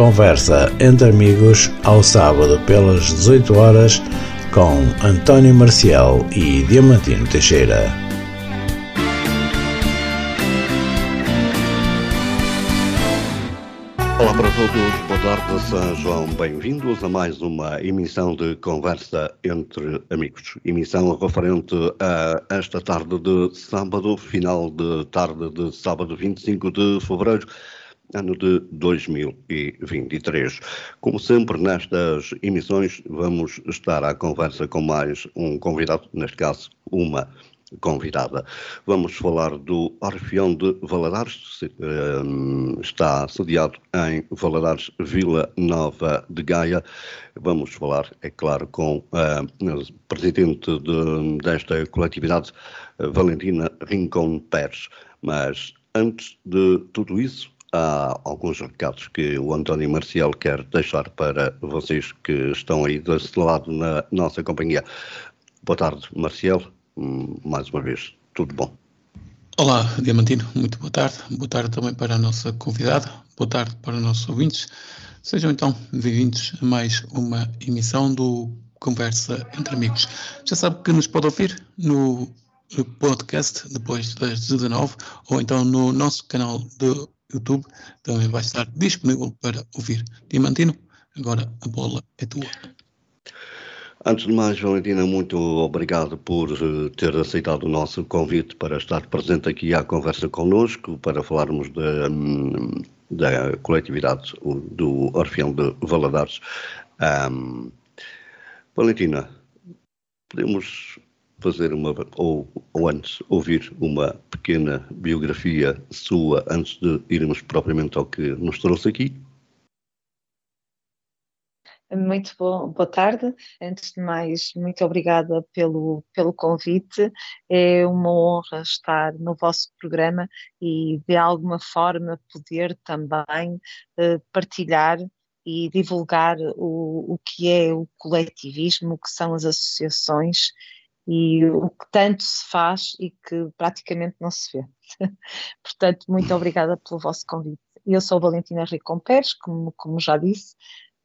Conversa entre amigos ao sábado pelas 18 horas com António Marcial e Diamantino Teixeira. Olá para todos, boa tarde, sejam bem-vindos a mais uma emissão de Conversa entre Amigos. Emissão referente a esta tarde de sábado, final de tarde de sábado 25 de fevereiro ano de 2023. Como sempre, nestas emissões, vamos estar à conversa com mais um convidado, neste caso, uma convidada. Vamos falar do Orfeão de Valadares, ehm, está sediado em Valadares, Vila Nova de Gaia. Vamos falar, é claro, com a presidente de, desta coletividade, Valentina Rincon Pérez. Mas antes de tudo isso, há alguns recados que o António Marcial quer deixar para vocês que estão aí desse lado na nossa companhia. Boa tarde, Marcial. Hum, mais uma vez, tudo bom? Olá, Diamantino. Muito boa tarde. Boa tarde também para a nossa convidada. Boa tarde para os nossos ouvintes. Sejam então bem-vindos a mais uma emissão do Conversa entre Amigos. Já sabe que nos pode ouvir no podcast depois das 19 ou então no nosso canal de YouTube também vai estar disponível para ouvir. Diamantino, agora a bola é tua. Antes de mais, Valentina, muito obrigado por eh, ter aceitado o nosso convite para estar presente aqui à conversa connosco, para falarmos da, hum, da coletividade do Orfeão de Valadares. Um, Valentina, podemos fazer uma, ou, ou antes, ouvir uma pequena biografia sua antes de irmos propriamente ao que nos trouxe aqui? Muito bom, boa tarde. Antes de mais, muito obrigada pelo, pelo convite. É uma honra estar no vosso programa e de alguma forma poder também uh, partilhar e divulgar o, o que é o coletivismo, o que são as associações e o que tanto se faz e que praticamente não se vê. Portanto, muito obrigada pelo vosso convite. Eu sou Valentina Ricom Pérez, como, como já disse,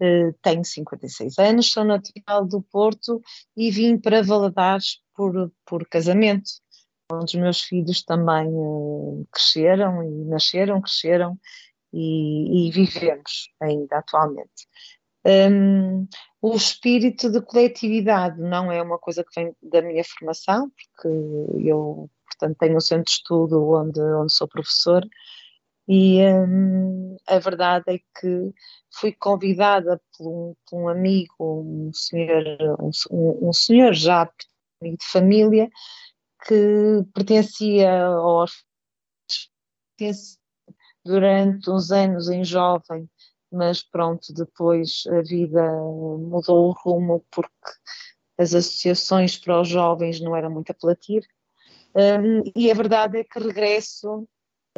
uh, tenho 56 anos, sou natural do Porto e vim para Valadares por, por casamento, onde os meus filhos também uh, cresceram e nasceram, cresceram e, e vivemos ainda atualmente. Um, o espírito de coletividade não é uma coisa que vem da minha formação, porque eu, portanto, tenho um centro de estudo onde, onde sou professor, e um, a verdade é que fui convidada por um, por um amigo, um senhor, um, um senhor já de família, que pertencia ao durante uns anos em jovem mas pronto, depois a vida mudou o rumo porque as associações para os jovens não eram muito apelativas. Um, e a verdade é que regresso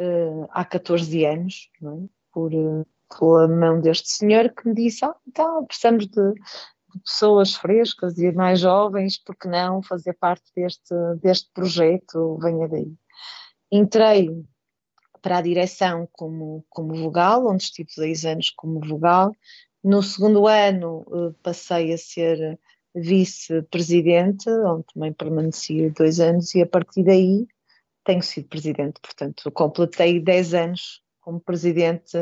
uh, há 14 anos, é? por, uh, pela mão deste senhor que me disse: ah, então precisamos de, de, pessoas frescas e mais jovens, porque não fazer parte deste, deste projeto? Venha daí. Entrei para a direção como, como vogal, onde estive dois anos como vogal. No segundo ano eh, passei a ser vice-presidente, onde também permaneci dois anos, e a partir daí tenho sido presidente. Portanto, completei dez anos como presidente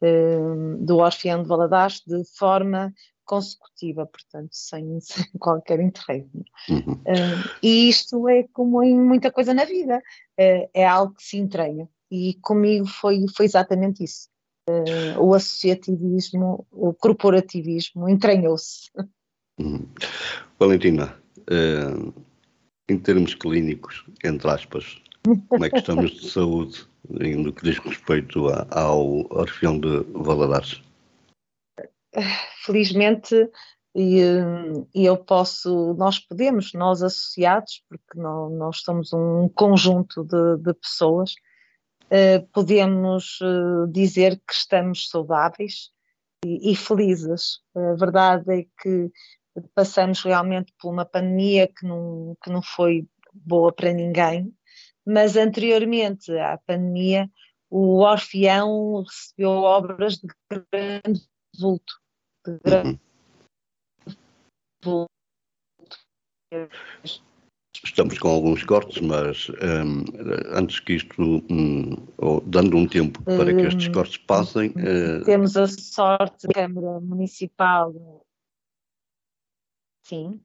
eh, do Orfeão de Valadares de forma consecutiva, portanto, sem, sem qualquer interregno. Uhum. Uh, e isto é como em muita coisa na vida, uh, é algo que se entranha e comigo foi, foi exatamente isso. Uh, o associativismo, o corporativismo entranhou-se. Hum. Valentina, uh, em termos clínicos, entre aspas, como é que estamos de saúde no que diz respeito a, ao Orfeão de Valadares? Felizmente, e, e, eu posso, nós podemos, nós associados, porque nós, nós somos um conjunto de, de pessoas, eh, podemos uh, dizer que estamos saudáveis e, e, felizes. A verdade é que passamos realmente por uma pandemia que não, que não foi boa para ninguém, mas anteriormente à pandemia o Orfeão recebeu obras de grande vulto, de grande vulto. Com alguns cortes, mas um, antes que isto, um, dando um tempo para que estes hum, cortes passem. Uh... Temos a sorte da Câmara Municipal. Sim.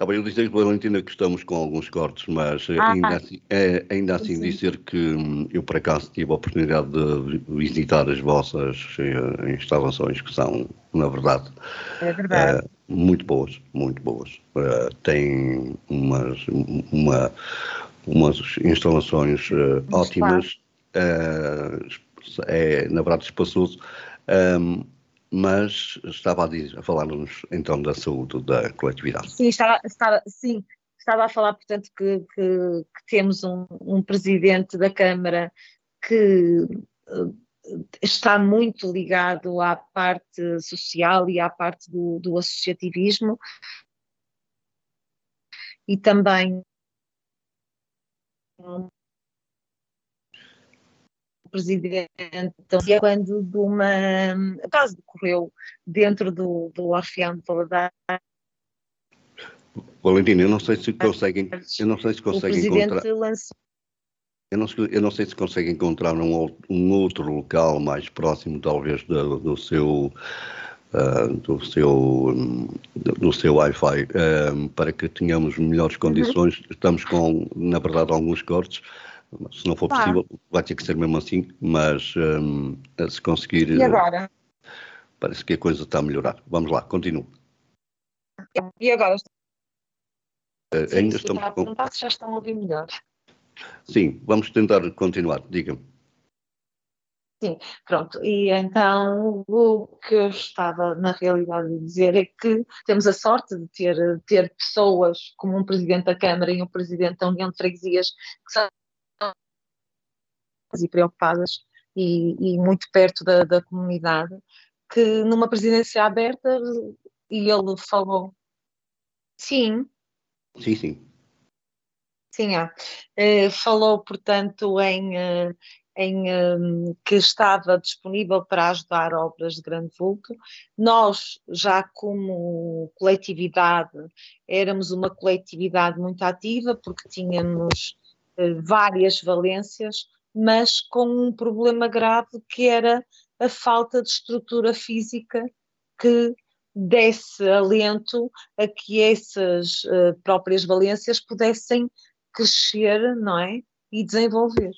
Eu a dizer, Valentina, que estamos com alguns cortes, mas ah, ainda assim, é, ainda assim sim. dizer que hum, eu, por acaso, tive a oportunidade de visitar as vossas uh, instalações, que são, na verdade, é verdade. Uh, muito boas, muito boas. Uh, têm umas, uma, umas instalações ótimas, é, na verdade, espaçoso. Um, mas estava a, a falar-nos então da saúde da coletividade. Sim, estava, estava, sim, estava a falar, portanto, que, que, que temos um, um, presidente da Câmara que uh, está muito ligado à parte social e à parte do, do associativismo e também presidente então, quando de uma caso decorreu dentro do, do Orfeão de Valadares. Valentina, eu não sei se conseguem, eu não sei se conseguem encontrar. Lançou... Eu não, eu não sei se conseguem encontrar um, um outro local mais próximo, talvez, do, do seu Uh, do seu, do seu Wi-Fi uh, para que tenhamos melhores uhum. condições. Uhum. Estamos com, na verdade, alguns cortes. Se não for possível, vai ter que ser mesmo assim, mas um, se conseguir. E agora? Parece que a coisa está a melhorar. Vamos lá, continua. E agora? Uh, ainda estamos. Está a perguntar se já estão a ouvir melhor. Sim, vamos tentar continuar. Diga-me. Sim, pronto. E então o que eu estava na realidade a dizer é que temos a sorte de ter, ter pessoas como um presidente da Câmara e um presidente da União de Freguesias que são e preocupadas e, e muito perto da, da, comunidade, que numa presidência aberta, e ele falou, sim. Sim, sim. Sim, ah, falou, portanto, em, eh, em um, que estava disponível para ajudar obras de grande vulto. Nós, já como coletividade, éramos uma coletividade muito ativa, porque tínhamos uh, várias valências, mas com um problema grave que era a falta de estrutura física que desse alento a que essas uh, próprias valências pudessem crescer, não é? E desenvolver.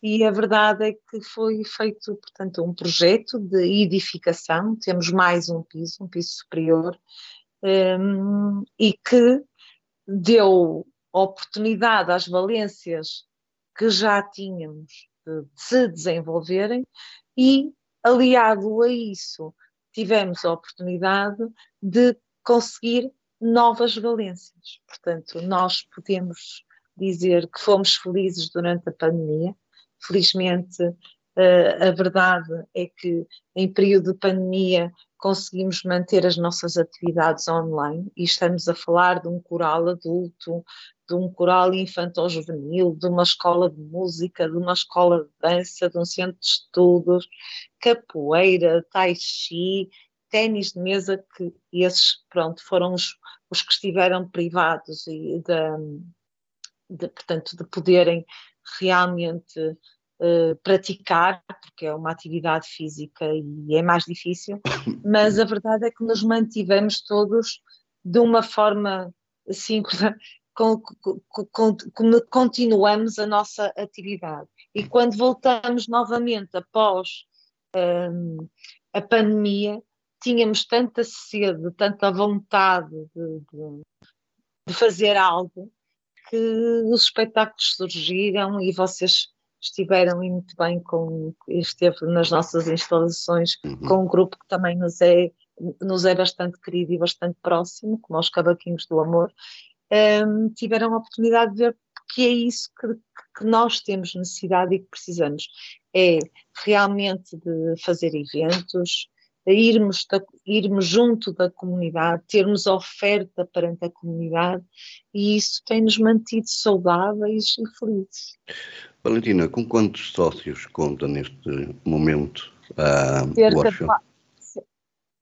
E a verdade é que foi feito, portanto, um projeto de edificação, temos mais um piso, um piso superior, um, e que deu oportunidade às valências que já tínhamos de, se desenvolverem e, aliado a isso, tivemos a oportunidade de conseguir novas valências. Portanto, nós podemos dizer que fomos felizes durante a pandemia. Felizmente, uh, a verdade é que em período de pandemia conseguimos manter as nossas atividades online e estamos a falar de um coral adulto, de um coral infantil-juvenil, de uma escola de música, de uma escola de dança, de um centro de estudos, capoeira, tai chi, ténis de mesa, que esses, pronto, foram os, os que estiveram privados e de, de, portanto, de poderem realmente Uh, praticar, porque é uma atividade física e é mais difícil, mas a verdade é que nos mantivemos todos de uma forma síncrona com, com, com, continuamos a nossa atividade. E quando voltamos novamente após um, a pandemia, tínhamos tanta sede, tanta vontade de, de, de fazer algo, que os espetáculos surgiram e vocês estiveram muito bem com esteve nas nossas instalações uhum. com um grupo que também nos é nos é bastante querido e bastante próximo, como os Cavaquinhos do Amor, um, tiveram a oportunidade de ver que é isso que, que, nós temos necessidade e que precisamos. É realmente de fazer eventos, irmos, da, irmos junto da comunidade, termos oferta perante a comunidade e isso tem-nos mantido saudáveis e felizes. Valentina, com quantos sócios conta neste momento uh, o Orfeu?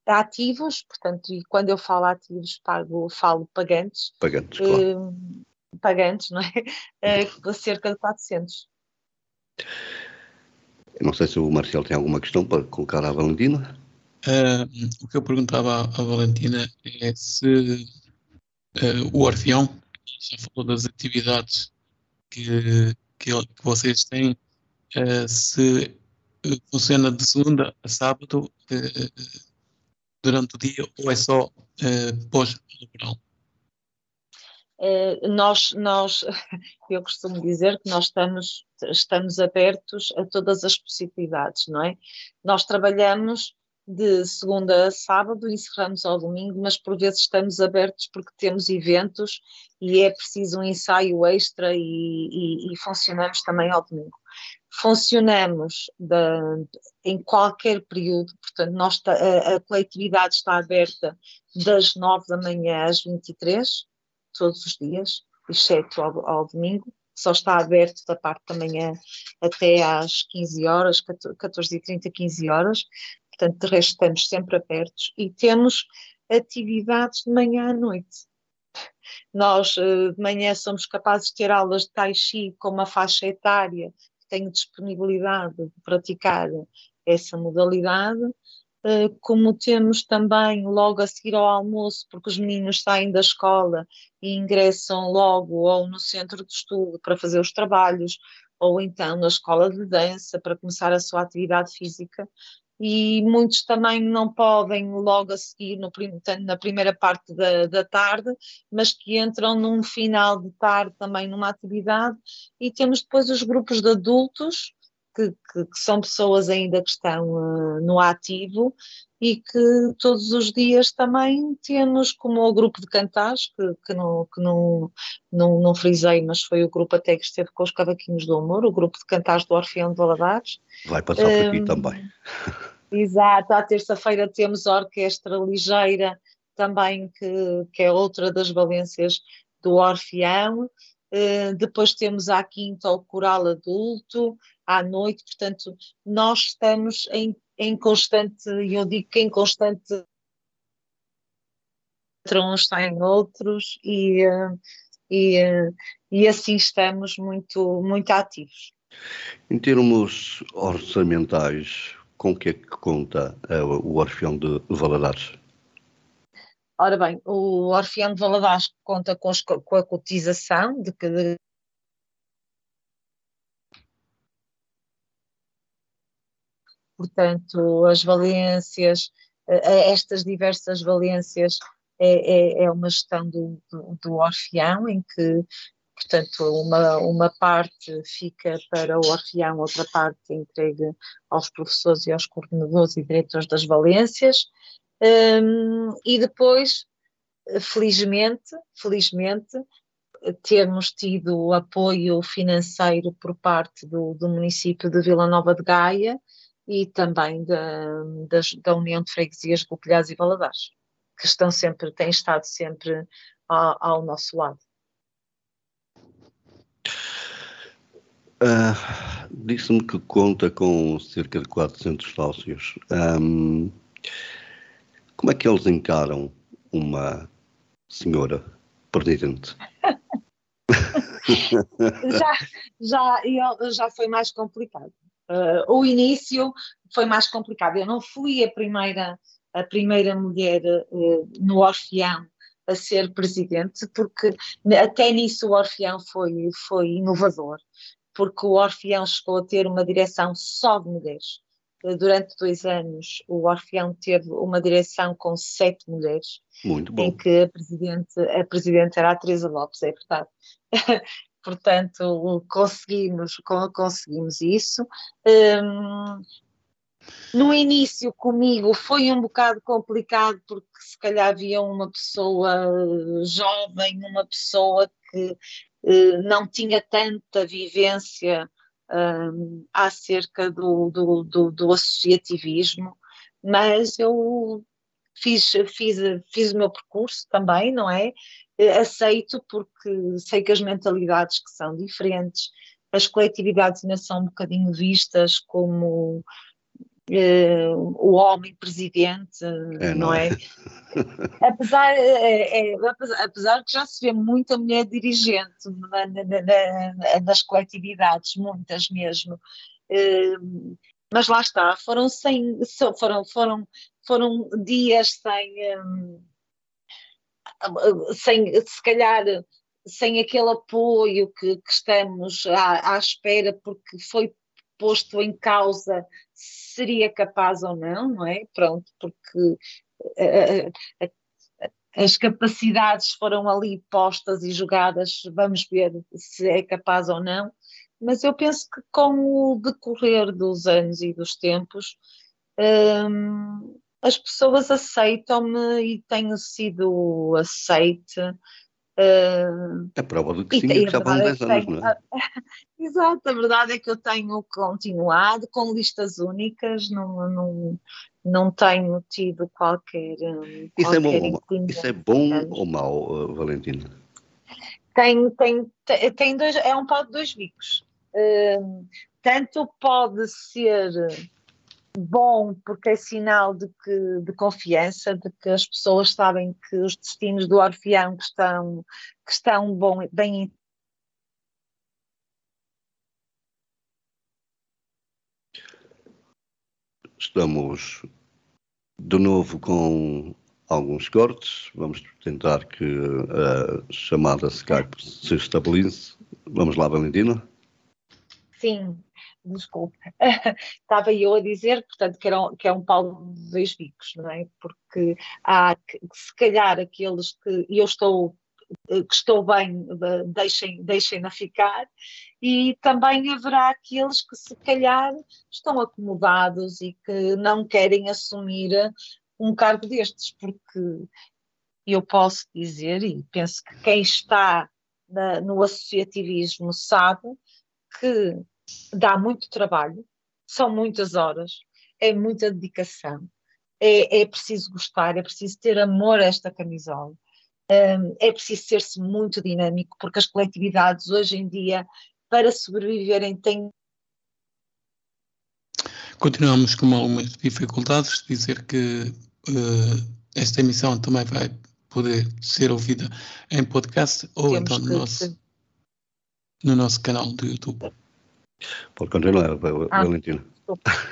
ativos, portanto, e quando eu falo ativos, pago, falo pagantes. Pagantes, claro. Uh, pagantes, não é? Uh, cerca de 400. Eu não sei se o Marcelo tem alguma questão para colocar à Valentina. Uh, o que eu perguntava à, Valentina é se uh, o Orfeão, já falou das atividades que, que, que vocês têm, uh, se funciona de segunda a sábado durante o dia ou é só pós-verão? nós, nós, eu costumo dizer que nós estamos, estamos abertos a todas as possibilidades, não é? Nós trabalhamos de segunda a sábado, encerramos ao domingo, mas por vezes estamos abertos porque temos eventos e é preciso um ensaio extra e, e, e funcionamos também ao domingo. Funcionamos em qualquer período, portanto, nós, a, a coletividade está aberta das 9 da manhã às 23, todos os dias, exceto ao, ao domingo só está aberto da parte da manhã até às 15 horas, 14h30, 15 horas, portanto, de resto estamos sempre abertos e temos atividades de manhã à noite. Nós, eh, de manhã, somos capazes de ter aulas de Tai Chi com uma faixa etária que tem disponibilidade de praticar essa modalidade, eh, como temos também logo a seguir ao almoço, porque os meninos saem da escola e ingressam logo ou no centro de estudo para fazer os trabalhos, ou então na escola de dança para começar a sua atividade física, e muitos também não podem logo a seguir no, na primeira parte da, da, tarde, mas que entram num final de tarde também numa atividade, e temos depois os grupos de adultos, que, que, que são pessoas ainda que estão uh, no ativo e que todos os dias também temos como o grupo de cantares, que, que, não, que não, não, não frisei, mas foi o grupo até que esteve com os cavaquinhos do amor, o grupo de cantares do Orfeão de Valadares. Vai passar por aqui um, também. Exato, à terça-feira temos a Orquestra Ligeira, também que, que é outra das valências do Orfeão. Uh, depois temos à quinta o coral adulto, à noite, portanto, nós estamos em, em constante, eu digo que em constante entre uns em outros e, uh, e, uh, e assim estamos muito, muito ativos. Em termos orçamentais, com que é que conta o Orfeão de Valadares? Ora bem, o Orfeão de Valadares conta com, os, com a cotização de que de... portanto, as valências, estas diversas valências é, é, é uma gestão do, do, do, Orfeão, em que, portanto, uma, uma parte fica para o Orfeão, outra parte entregue aos professores e aos coordenadores e diretores das valências, um, e depois, felizmente, felizmente, temos tido apoio financeiro por parte do, do município de Vila Nova de Gaia e também da, da, da União de Freguesias Copilhás e Valadares, que estão sempre, têm estado sempre ao, ao nosso lado. Uh, Disse-me que conta com cerca de 400 sócios. Um, como é que eles encaram uma senhora presidente? já, já, já foi mais complicado. Uh, o início foi mais complicado. Eu não fui a primeira, a primeira mulher uh, no Orfeão a ser presidente, porque até nisso o Orfeão foi, foi inovador, porque o Orfeão chegou a ter uma direção só de mulheres durante dois anos, o Orfeão teve uma direção com sete mulheres. Muito bom. Em que a presidente, a presidente era a Teresa Lopes, é verdade. Portanto, conseguimos, conseguimos isso. Um, no início comigo foi um bocado complicado porque se calhar havia uma pessoa jovem, uma pessoa que uh, não tinha tanta vivência um, acerca do, do, do, do, associativismo, mas eu fiz, fiz, fiz o meu percurso também, não é? Aceito porque sei que as mentalidades que são diferentes, as coletividades ainda são um bocadinho vistas como uh, o homem presidente, é, não, não é? é? apesar, é, apesar, apesar que já se vê muita mulher dirigente na, na, na, nas coletividades, muitas mesmo. Uh, mas lá está, foram, sem, foram, foram, foram dias sem, um, sem, se calhar, sem aquele apoio que, que estamos à, à, espera, porque foi posto em causa seria capaz ou não, não é? Pronto, porque uh, uh, as capacidades foram ali postas e jogadas, vamos ver se é capaz ou não, mas eu penso que com o decorrer dos anos e dos tempos, um, as pessoas aceitam-me e tenho sido aceite. Uh, a prova do que sim, que já vão 10 anos, tenho, não é? Exato, a verdade é que eu tenho continuado com listas únicas, não, não, não tenho tido qualquer. Isso, qualquer é, bom, isso é bom ou mau, Valentina? Tem, tem, tem, tem dois, é um pau de dois bicos. Uh, tanto pode ser bom porque é sinal de, que, de confiança, de que as pessoas sabem que os destinos do Orfeão que estão, que estão bom, bem Estamos de novo com alguns cortes. Vamos tentar que a chamada Skype se estabilize. Vamos lá, Valentina. Sim, desculpe. Estava eu a dizer, portanto, que, era um, que é um pau de dois bicos, não é? Porque há, se calhar, aqueles que eu estou que estou bem, deixem, deixem-na ficar, e também haverá aqueles que se calhar estão acomodados e que não querem assumir um cargo destes, porque eu posso dizer, e penso que quem está na, no associativismo sabe que dá muito trabalho, são muitas horas, é muita dedicação, é, é preciso gostar, é preciso ter amor a esta camisola. Um, é preciso ser-se muito dinâmico, porque as coletividades hoje em dia, para sobreviverem, têm. Continuamos com algumas dificuldades, dizer que uh, esta emissão também vai poder ser ouvida em podcast ou Temos então no nosso, no nosso canal do YouTube. Pode continuar, ah, Valentina.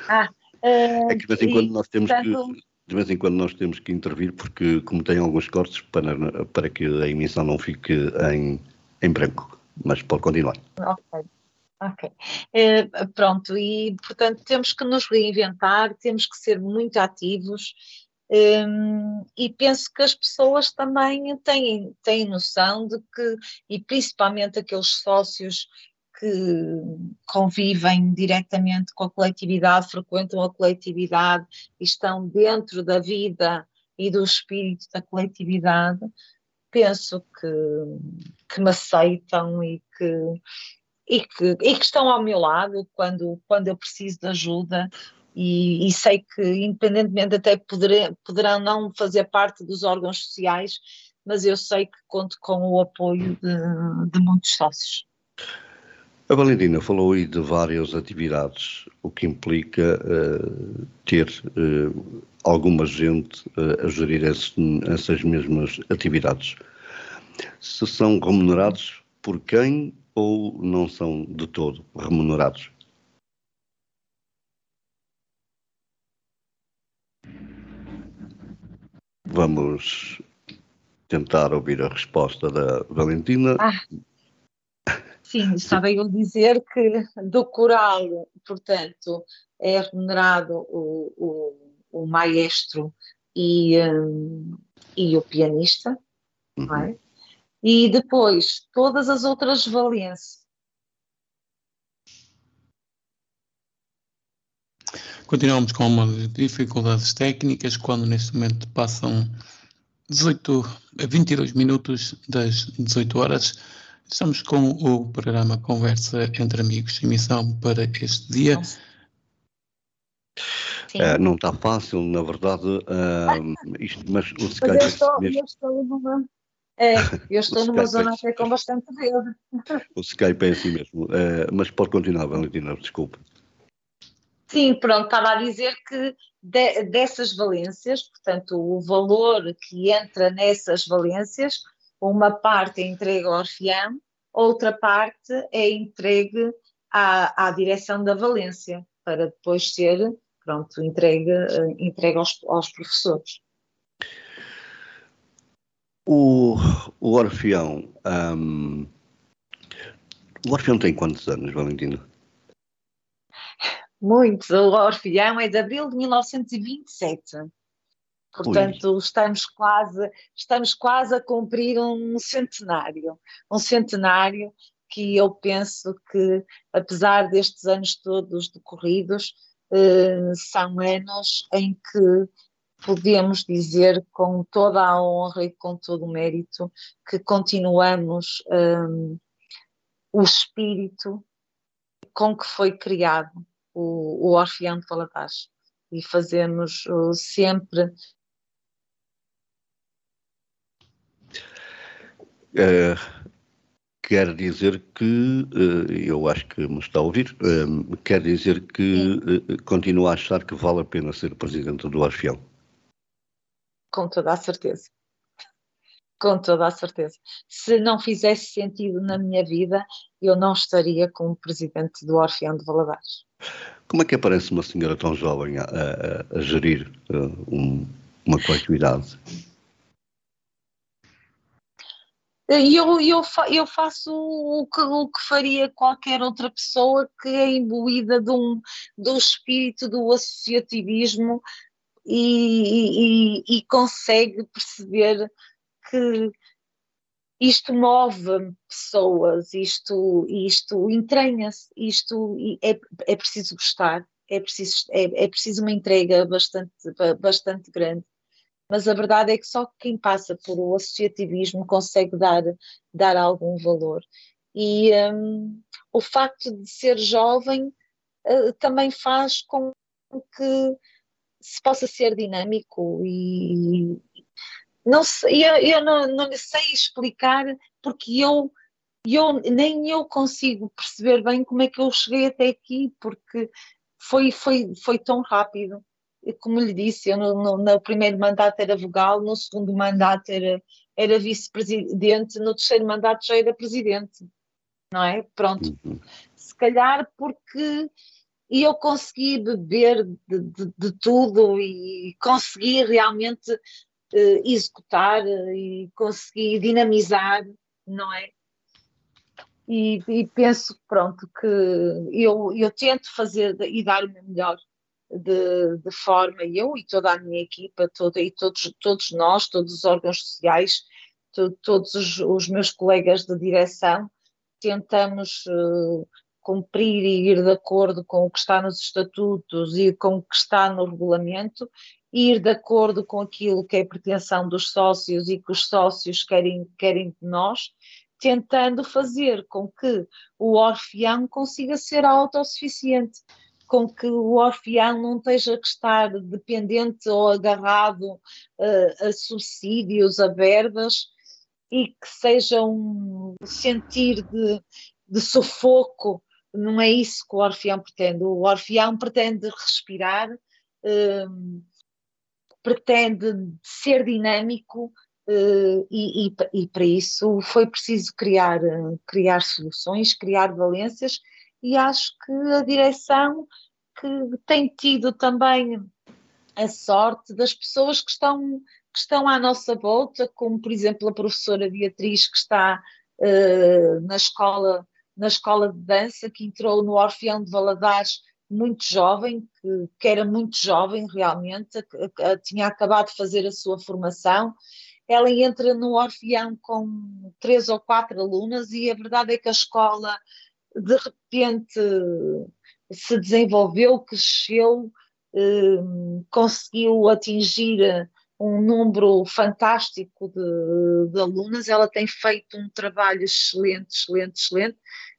Ah, uh, é que de vez em quando nós temos portanto, que de vez em quando nós temos que intervir porque como tem alguns cortes para, para que a emissão não fique em, em branco, mas pode continuar. Ok. Ok. Eh, pronto, e portanto temos que nos reinventar, temos que ser muito ativos um, e penso que as pessoas também têm, têm noção de que, e principalmente aqueles sócios que convivem diretamente com a coletividade, frequentam a coletividade estão dentro da vida e do espírito da coletividade, penso que, que me aceitam e que, e que, e que estão ao meu lado quando, quando eu preciso de ajuda e, e, sei que, independentemente até poder, poderão não fazer parte dos órgãos sociais, mas eu sei que conto com o apoio de, de muitos sócios. A Valentina falou aí de várias atividades, o que implica uh, ter uh, alguma gente uh, a gerir esse, essas mesmas atividades. Se são remunerados por quem ou não são de todo remunerados? Vamos tentar ouvir a resposta da Valentina. Ah, sim, estava eu a dizer que do coral, portanto, é remunerado o, o, o maestro e, um, e o pianista, uhum. não é? E depois todas as outras valências. Continuamos com uma dificuldades técnicas quando neste momento passam 18 a 22 minutos das 18 horas. Estamos com o programa Conversa entre Amigos, emissão para este dia. Uh, não está fácil, na verdade, uh, isto, mas o Skype mas eu estou, é eu estou numa, é, eu estou numa é zona até com bastante verde. O Skype é assim mesmo, uh, mas pode continuar, Valentina, desculpa. Sim, pronto, estava a dizer que de, dessas valências, portanto, o valor que entra nessas valências, uma parte é entregue ao Orfeão, outra parte é entregue à, à direção da valência, para depois ser, pronto, entregue, entregue aos, aos professores. O, o Orfeão, um, o Orfeão tem quantos anos, Valentina? Muitos. O Orfeão é de abril de 1927. Portanto, estamos quase, estamos quase a cumprir um centenário. Um centenário que eu penso que, apesar destes anos todos decorridos, eh, são anos em que podemos dizer com toda a honra e com todo o mérito que continuamos um, o espírito com que foi criado o, o Orfeão de Valadares e fazemos uh, sempre É, quer dizer que, eh, eu acho que me está a ouvir, eh, quer dizer que Sim. continua a achar que vale a pena ser presidente do Orfeão? Com toda a certeza. Com toda a certeza. Se não fizesse sentido na minha vida, eu não estaria como presidente do Orfeão de Valadares. Como é que aparece uma senhora tão jovem a, a, a gerir uh, um, uma coletividade? Eu, eu, eu faço o que, o que faria qualquer outra pessoa que é imbuída de um, do espírito do associativismo e, e, e consegue perceber que isto move pessoas, isto, isto entranha-se, isto é, é preciso gostar, é preciso, é, é preciso uma entrega bastante, bastante grande mas a verdade é que só quem passa por o associativismo consegue dar, dar algum valor. E um, o facto de ser jovem uh, também faz com que se possa ser dinâmico e não sei, eu, eu não, não sei explicar porque eu, eu nem eu consigo perceber bem como é que eu cheguei até aqui porque foi, foi, foi tão rápido como lhe disse, eu no, no, no, primeiro mandato era vogal, no segundo mandato era, era vice-presidente, no terceiro mandato já era presidente, não é? Pronto. Uhum. Se calhar porque eu consegui beber de, de, de tudo e consegui realmente uh, executar e consegui dinamizar, não é? E, e, penso, pronto, que eu, eu tento fazer e dar o meu melhor de, de forma, eu e toda a minha equipa, toda, e todos, todos nós, todos os órgãos sociais, to, todos os, os, meus colegas de direção, tentamos uh, cumprir e ir de acordo com o que está nos estatutos e com o que está no regulamento, ir de acordo com aquilo que é a pretensão dos sócios e que os sócios querem, querem de nós, tentando fazer com que o Orfeão consiga ser autossuficiente com que o orfeão não esteja que estar dependente ou agarrado uh, a subsídios, a verbas, e que seja um sentir de, de sufoco. Não é isso que o orfeão pretende. O orfeão pretende respirar, uh, pretende ser dinâmico, Uh, e, e, e, para isso foi preciso criar, criar soluções, criar valências e acho que a direção que tem tido também a sorte das pessoas que estão, que estão à nossa volta, como por exemplo a professora Beatriz que está uh, na escola na escola de dança, que entrou no Orfeão de Valadares muito jovem, que, que era muito jovem realmente, que, que, tinha acabado de fazer a sua formação. Ela entra no Orfeão com três ou quatro alunas e a verdade é que a escola de repente se desenvolveu, cresceu, eh, conseguiu atingir um número fantástico de, de, alunas. Ela tem feito um trabalho excelente, excelente, excelente.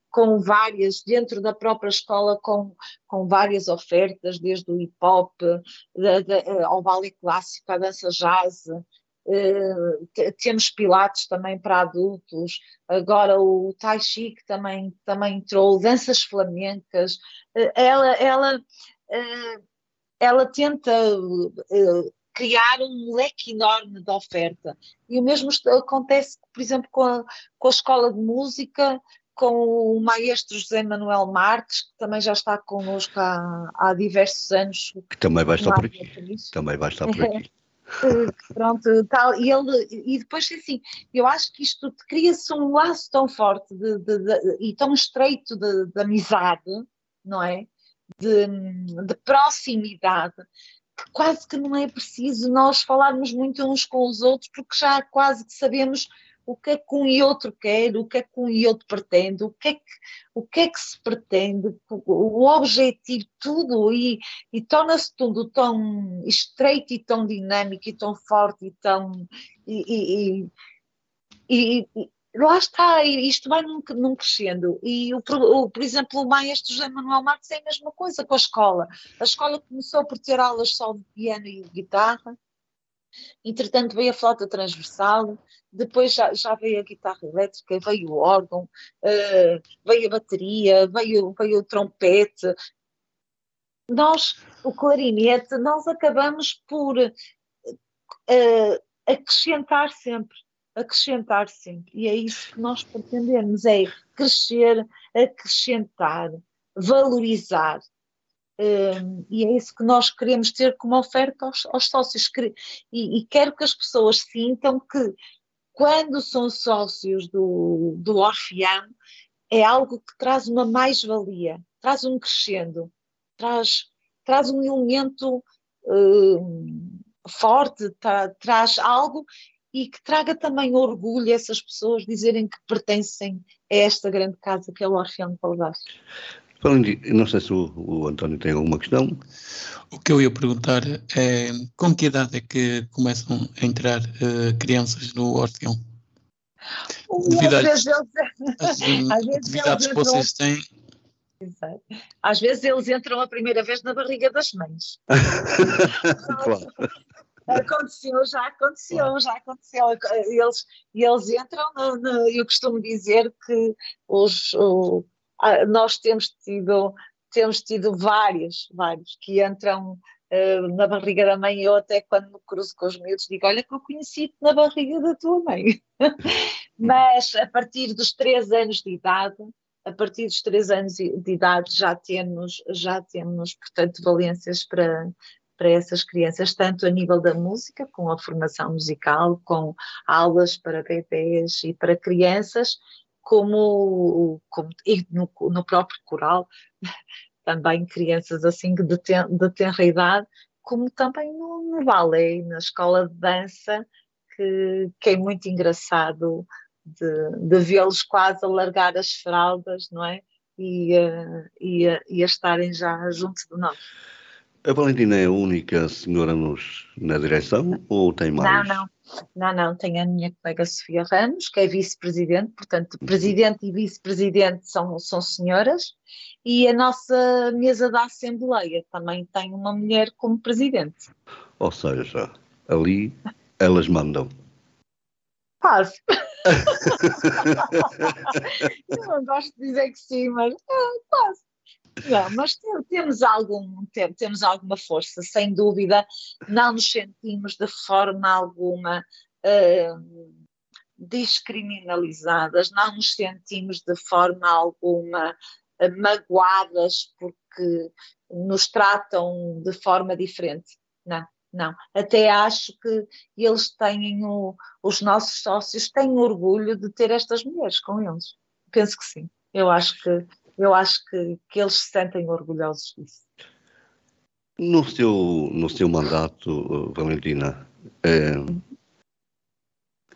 com várias, dentro da própria escola, com, com várias ofertas, desde o hip hop, ao ballet clássico, à dança jazz, temos pilates também para adultos, agora o Tai Chi que também, também entrou, danças flamencas, uh, ela, ela, uh, ela tenta criar um leque enorme de oferta. E o mesmo acontece, por exemplo, com a, com a escola de música, com o maestro José Manuel Marques, que também já está connosco há, há diversos anos. Que também vai estar por aqui. Também vai estar por aqui. Pronto, tal, e, ele, e depois assim, eu acho que isto cria-se um laço tão forte de, de, de, e tão estreito de, amizade, não é? De, proximidade, que quase que não é preciso nós falarmos muito uns com os outros, porque já quase que sabemos o que é que um e outro quer, o que é que um e outro pretende, o que é que, o que, é que se pretende, o objetivo, tudo, e, e torna-se tudo tão estreito e tão dinâmico e tão forte e tão. E, e, e lá está, isto vai num, num crescendo. E, o, o, por exemplo, o maestro José Manuel Marques é a mesma coisa com a escola. A escola começou por ter aulas só de piano e de guitarra, entretanto veio a flauta transversal, depois já, já veio a guitarra elétrica, veio o órgão, uh, veio a bateria, veio, veio o trompete. Nós, o clarinete, nós acabamos por uh, acrescentar sempre acrescentar sempre. E é isso que nós pretendemos, é crescer, acrescentar, valorizar. Um, e é isso que nós queremos ter como oferta aos, aos sócios. E, e, quero que as pessoas sintam que, quando são sócios do, do Orfeão, é algo que traz uma mais-valia, traz um crescendo, traz, traz um elemento um, forte, tra, traz algo e que traga também orgulho a essas pessoas dizerem que pertencem a esta grande casa que é o Orfeão de Não sei se o, o, António tem alguma questão. O que eu ia perguntar é com que idade é que começam a entrar uh, crianças no Orfeão? Devido às, vezes, às atividades que vocês têm. Exato. Às vezes eles entram a primeira vez na barriga das mães. claro. Aconteceu, já aconteceu, já aconteceu. Eles, eles entram, no, no, eu costumo dizer que os, o, nós temos tido, temos tido vários, vários que entram uh, na barriga da mãe. Eu até quando me cruzo com os miúdos digo, olha que eu conheci-te na barriga da tua mãe. Mas a partir dos três anos de idade, a partir dos três anos de idade já temos, já temos portanto, valências para, para essas crianças, tanto a nível da música, com a formação musical, com aulas para bebês e para crianças, como, como no, no, próprio coral, também crianças assim de, ten, de tenra idade, como também no, no ballet, na escola de dança, que, que é muito engraçado de, de vê-los quase a largar as fraldas, não é? E, uh, e, e a estarem já junto de nós. A Valentina é a única senhora nos, na direção ou tem mais? Não, não. Não, não, tem a minha colega Sofia Ramos, que é vice-presidente, portanto, presidente e vice-presidente são, são senhoras, e a nossa mesa da Assembleia também tem uma mulher como presidente. Ou seja, ali elas mandam. Quase. Eu não gosto de dizer que sim, mas ah, quase. Não, mas temos, algum, temos alguma força, sem dúvida, não nos sentimos de forma alguma uh, descriminalizadas, não nos sentimos de forma alguma uh, magoadas porque nos tratam de forma diferente. Não, não. Até acho que eles têm, o, os nossos sócios têm orgulho de ter estas mulheres com eles. Penso que sim. Eu acho que eu acho que, que eles se sentem orgulhosos disso. No seu, no seu mandato, Valentina, é,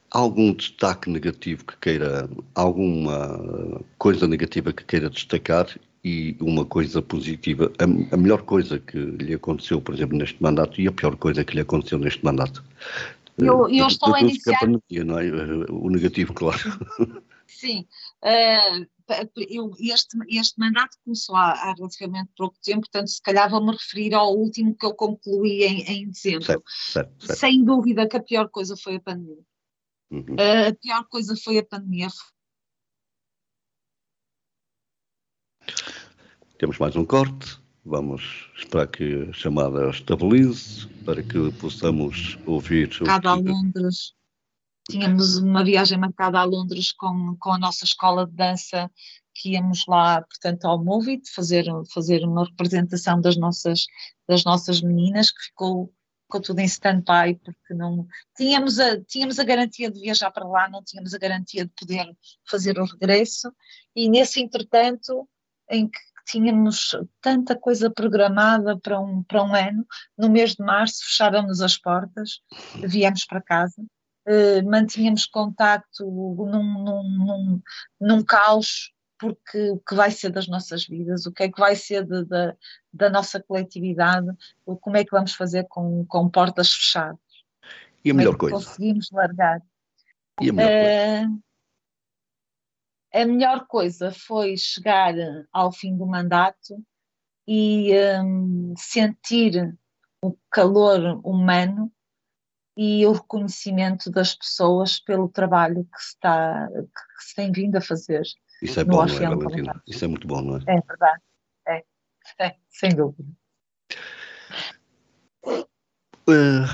algum destaque negativo que queira, alguma coisa negativa que queira destacar e uma coisa positiva, a, a, melhor coisa que lhe aconteceu, por exemplo, neste mandato e a pior coisa que lhe aconteceu neste mandato? Eu, eu estou a iniciar... Pandemia, não é? O negativo, claro. Sim, uh, eu, este, este mandato começou há, há, relativamente pouco tempo, portanto, se calhar vou-me referir ao último que eu concluí em, em dezembro. Certo, certo, certo. Sem dúvida que a pior coisa foi a pandemia. Uhum. Uh, a pior coisa foi a pandemia. Temos mais um corte. Vamos esperar que a chamada estabilize para que possamos ouvir. Cada Londres tínhamos uma viagem marcada a Londres com, com a nossa escola de dança, que íamos lá, portanto, ao Movit, fazer, fazer uma representação das nossas, das nossas meninas, que ficou, ficou tudo em stand-by, porque não tínhamos a, tínhamos a garantia de viajar para lá, não tínhamos a garantia de poder fazer o regresso, e nesse entretanto, em que tínhamos tanta coisa programada para um, para um ano, no mês de março fecharam-nos as portas, viemos para casa, eh, mantínhamos contacto num, num, num, num caos porque o que vai ser das nossas vidas, o que é que vai ser de, de, da nossa coletividade, como é que vamos fazer com, com portas fechadas. E a melhor é coisa? Conseguimos largar. E a melhor coisa? A melhor coisa foi chegar ao fim do mandato e um, sentir o calor humano e o reconhecimento das pessoas pelo trabalho que se, está, que se tem vindo a fazer. Isso é bom, não é, Valentina? Isso é muito bom, não é? É verdade, é, é sem dúvida. Uh,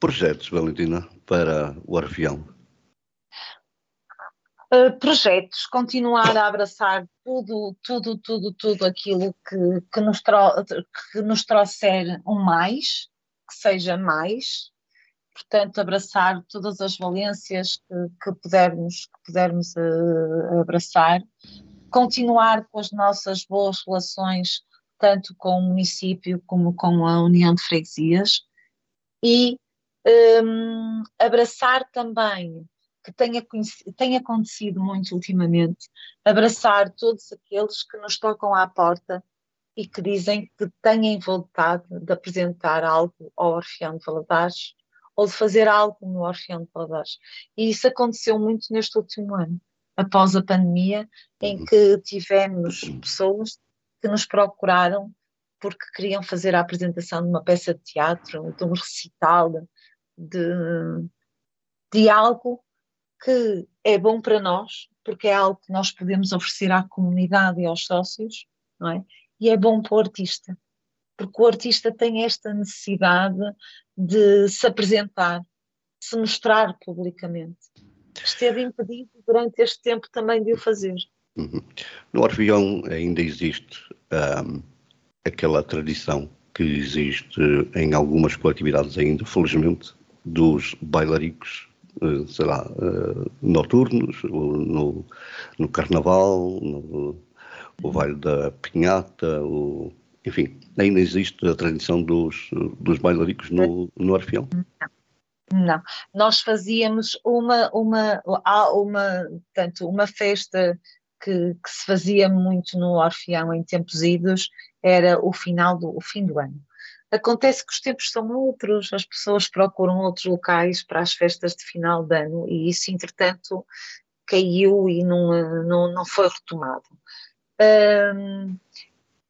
projetos, Valentina, para o Arfião? Uh, projetos, continuar a abraçar tudo, tudo, tudo, tudo aquilo que, que, nos, tro que nos trouxer um mais, que seja mais, portanto, abraçar todas as valências que, que pudermos, que pudermos uh, abraçar, continuar com as nossas boas relações, tanto com o município como com a União de Freguesias, e um, abraçar também, que tenha, tem acontecido muito ultimamente, abraçar todos aqueles que nos tocam à porta e que dizem que têm vontade de apresentar algo ao Orfeão de Valadares ou de fazer algo no Orfeão de Valadares. E isso aconteceu muito neste último ano, após a pandemia, em uhum. que tivemos pessoas que nos procuraram porque queriam fazer a apresentação de uma peça de teatro, de um recital, de, de algo que é bom para nós, porque é algo que nós podemos oferecer à comunidade e aos sócios, não é? E é bom para o artista, porque o artista tem esta necessidade de se apresentar, de se mostrar publicamente. Esteve impedido durante este tempo também de o fazer. Uhum. No Orfeão ainda existe um, aquela tradição que existe em algumas coletividades ainda, felizmente, dos bailaricos, eh, sei lá, eh, noturnos, no, no Carnaval, no, no Vale da Pinhata, o enfim, ainda existe a tradição dos, dos bailaricos no, no Orfeão? Não. Nós fazíamos uma, uma, uma, tanto uma festa que, que, se fazia muito no Orfeão em tempos idos, era o final do o fim do ano. Acontece que os tempos são outros, as pessoas procuram outros locais para as festas de final de ano e isso, entretanto, caiu e não, não, não foi retomado.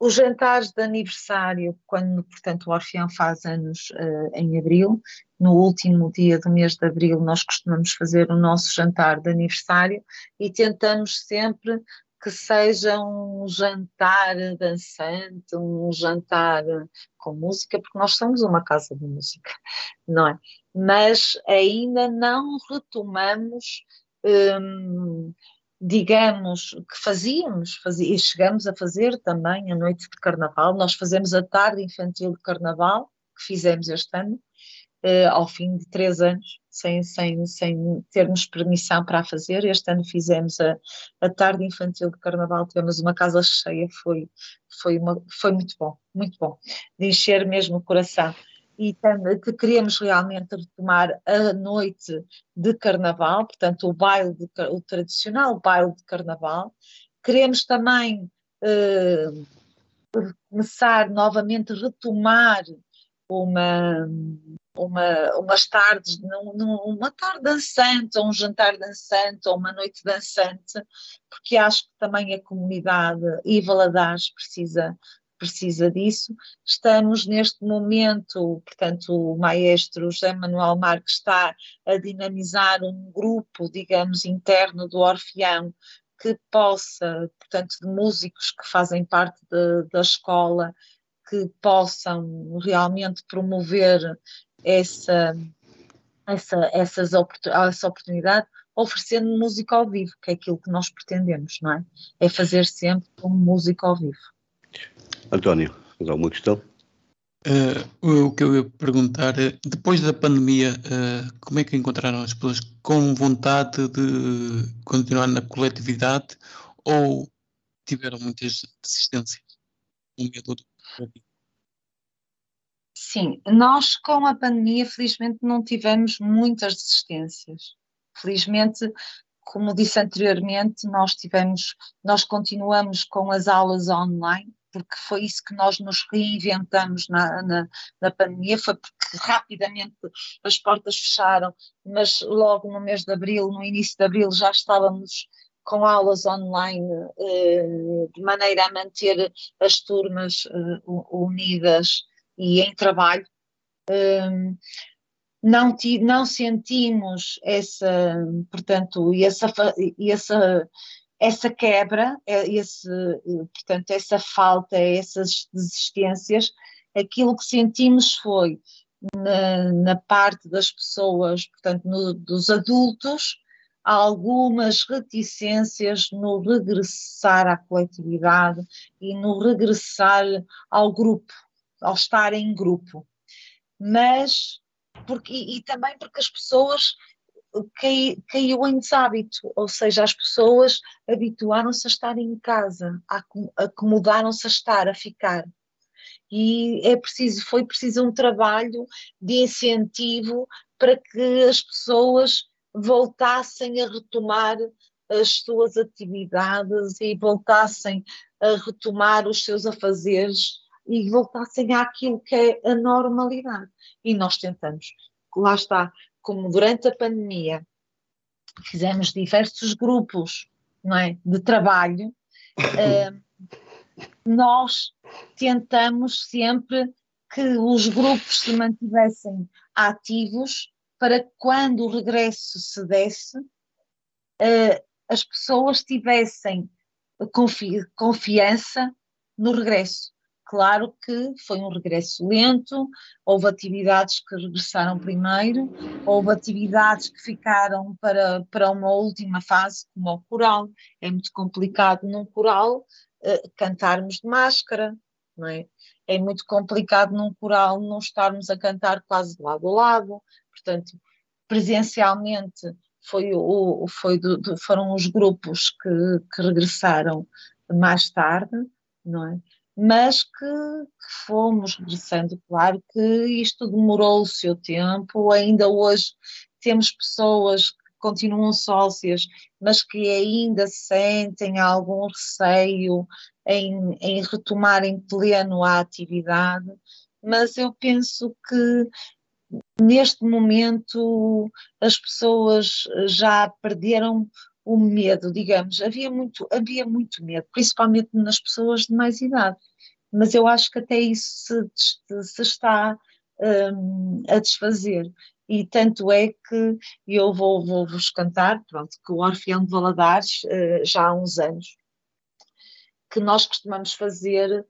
Os jantares de aniversário, quando, portanto, o Orfeão faz anos uh, em abril, no último dia do mês de abril, nós costumamos fazer o nosso jantar de aniversário e tentamos sempre que seja um jantar dançante, um jantar com música, porque nós somos uma casa de música, não é? Mas ainda não retomamos. Um, digamos, que fazíamos, fazia, e chegamos a fazer também a noite de carnaval, nós fazemos a tarde infantil de carnaval, que fizemos este ano, eh, ao fim de três anos, sem, sem, sem termos permissão para a fazer, este ano fizemos a, a tarde infantil de carnaval, tivemos uma casa cheia, foi, foi, uma, foi muito bom, muito bom, de encher mesmo o coração e que queremos realmente retomar a noite de carnaval, portanto o baile, de, o tradicional baile de carnaval. Queremos também eh, começar novamente retomar uma, uma, umas tardes, uma tarde dançante, ou um jantar dançante, ou uma noite dançante, porque acho que também a comunidade e Valadares precisa, precisa disso. Estamos neste momento, portanto, o maestro José Manuel Marques está a dinamizar um grupo, digamos, interno do Orfeão que possa, portanto, de músicos que fazem parte de, da escola, que possam realmente promover essa, essa, essas essa oportunidade, oferecendo música ao vivo, que é aquilo que nós pretendemos, não é? É fazer sempre como música ao vivo. António, mais alguma questão? Uh, o que eu ia perguntar é, depois da pandemia, uh, como é que encontraram as pessoas com vontade de continuar na coletividade ou tiveram muitas desistências? Um medo do Sim, nós com a pandemia, felizmente, não tivemos muitas desistências. Felizmente, como disse anteriormente, nós tivemos, nós continuamos com as aulas online, porque foi isso que nós nos reinventamos na, na, na, pandemia, foi porque rapidamente as portas fecharam, mas logo no mês de abril, no início de abril, já estávamos com aulas online eh, de maneira a manter as turmas eh, unidas e em trabalho. Um, não, não sentimos essa, portanto, essa, essa essa quebra, é esse, portanto, essa falta, essas desistências, aquilo que sentimos foi na, na parte das pessoas, portanto, no, dos adultos, algumas reticências no regressar à coletividade e no regressar ao grupo, ao estar em grupo. Mas, porque, e, e também porque as pessoas caiu em deshábito, ou seja, as pessoas habituaram-se a estar em casa, acomodaram-se a estar, a ficar. E é preciso, foi preciso um trabalho de incentivo para que as pessoas voltassem a retomar as suas atividades e voltassem a retomar os seus afazeres e voltassem àquilo que é a normalidade. E nós tentamos. Lá está, como durante a pandemia fizemos diversos grupos não é, de trabalho, uh, nós tentamos sempre que os grupos se mantivessem ativos para quando o regresso se desse, uh, as pessoas tivessem confi confiança no regresso. Claro que foi um regresso lento, houve atividades que regressaram primeiro, houve atividades que ficaram para, para uma última fase, como o coral. É muito complicado num coral uh, cantarmos de máscara, não é? É muito complicado num coral não estarmos a cantar quase de lado a lado, portanto, presencialmente foi o, foi do, do, foram os grupos que, que regressaram mais tarde, não é? Mas que, que fomos regressando. Claro que isto demorou o seu tempo, ainda hoje temos pessoas que continuam sócias, mas que ainda sentem algum receio em, em retomar em pleno a atividade, mas eu penso que neste momento as pessoas já perderam o medo, digamos, havia muito, havia muito medo, principalmente nas pessoas de mais idade. Mas eu acho que até isso se, se está um, a desfazer. E tanto é que eu vou, vou vos cantar, pronto, que o Orfeão de Valadares, uh, já há uns anos, que nós costumamos fazer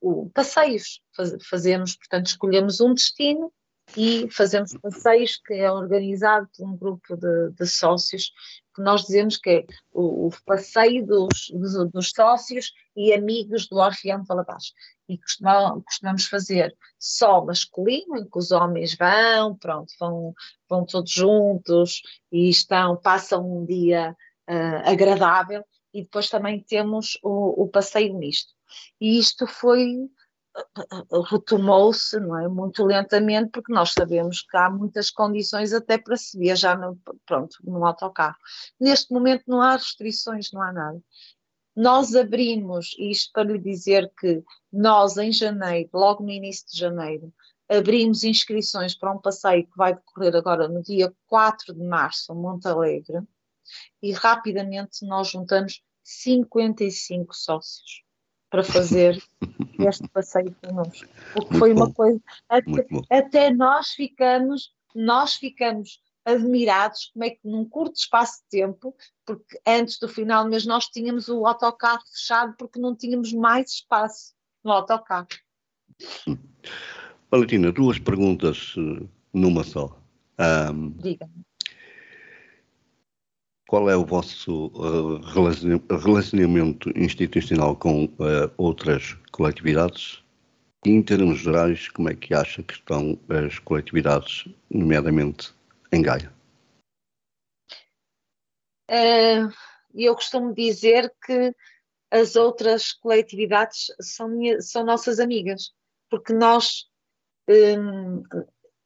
o, passeios, faz, fazemos, portanto, escolhemos um destino e fazemos passeios que é organizado por um grupo de, de sócios que nós dizemos que é o, o passeio dos, dos, dos, sócios e amigos do Orfeão de Valadares. E costumamos, costumamos fazer só masculino, em que os homens vão, pronto, vão, vão todos juntos e estão, passam um dia uh, agradável, e depois também temos o, o passeio misto. E isto foi retomou-se, não é, muito lentamente, porque nós sabemos que há muitas condições até para se viajar no, pronto, no autocarro. Neste momento não há restrições, não há nada. Nós abrimos, isto para lhe dizer que nós em janeiro, logo no início de janeiro, abrimos inscrições para um passeio que vai decorrer agora no dia 4 de março, em Monte Alegre, e rapidamente nós juntamos 55 sócios para fazer este passeio connosco. O que foi uma coisa. Até, até, nós ficamos, nós ficamos admirados como é que num curto espaço de tempo, porque antes do final do mês nós tínhamos o autocarro fechado porque não tínhamos mais espaço no autocarro. Valentina, duas perguntas eh, numa só. Um, Diga-me. Qual é o vosso uh, relacionamento institucional com uh, outras coletividades? E, em termos gerais, como é que acha que estão as coletividades, nomeadamente em Gaia? Uh, eu costumo dizer que as outras coletividades são, minha, são nossas amigas, porque nós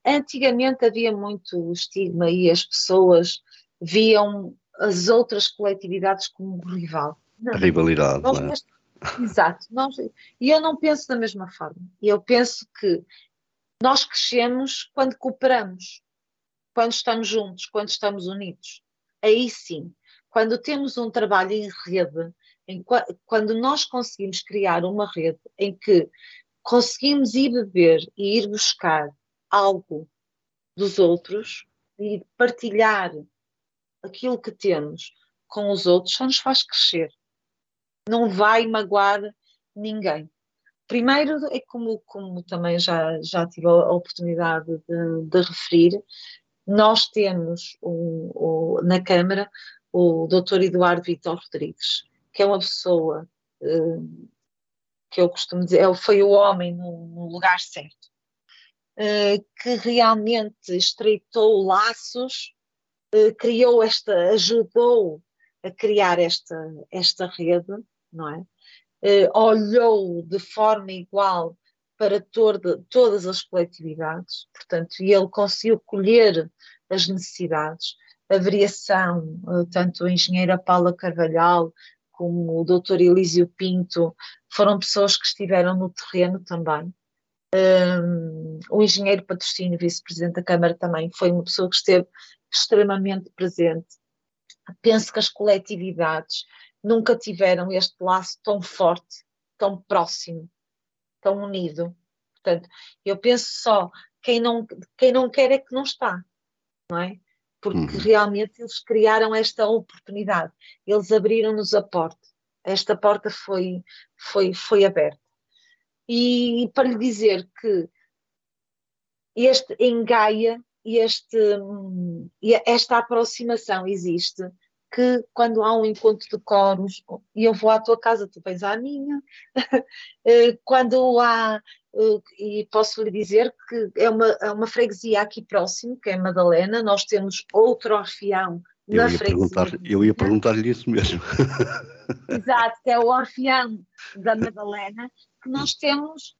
antigamente havia muito estigma e as pessoas viam as outras coletividades como rival. Não, rivalidade, não é? Exato. Nós, e eu não penso da mesma forma. Eu penso que nós crescemos quando cooperamos, quando estamos juntos, quando estamos unidos. Aí sim, quando temos um trabalho em rede, em, quando nós conseguimos criar uma rede em que conseguimos ir beber e ir buscar algo dos outros e partilhar aquilo que temos com os outros só nos faz crescer. Não vai magoar ninguém. Primeiro, é como, como também já, já tive a oportunidade de, de referir, nós temos o, o, na Câmara o Dr. Eduardo Vitor Rodrigues, que é uma pessoa uh, que eu costumo dizer, ele foi o homem no, no lugar certo, uh, que realmente estreitou laços eh, criou esta, ajudou a criar esta, esta rede, não é? Uh, olhou de forma igual para todo, todas as coletividades, portanto, e ele conseguiu colher as necessidades. A variação, uh, tanto a engenheira Paula Carvalhal como o doutor Elísio Pinto, foram pessoas que estiveram no terreno também. Um, o engenheiro patrocínio, vice-presidente da Câmara, também foi uma pessoa que esteve extremamente presente. Penso que as coletividades nunca tiveram este laço tão forte, tão próximo, tão unido. Portanto, eu penso só, quem não, quem não quer é que não está, não é? Porque uhum. realmente eles criaram esta oportunidade, eles abriram-nos a porta, esta porta foi, foi, foi aberta. E para lhe dizer que este em Gaia este, esta aproximação existe que quando há um encontro de coros, e eu vou à tua casa, tu vens à minha, eh, quando há, eh, e posso lhe dizer que é uma, é uma freguesia aqui próximo, que é Madalena, nós temos outro orfeão na eu ia freguesia. eu ia perguntar-lhe isso mesmo. Exato, que é o orfeão da Madalena, nós temos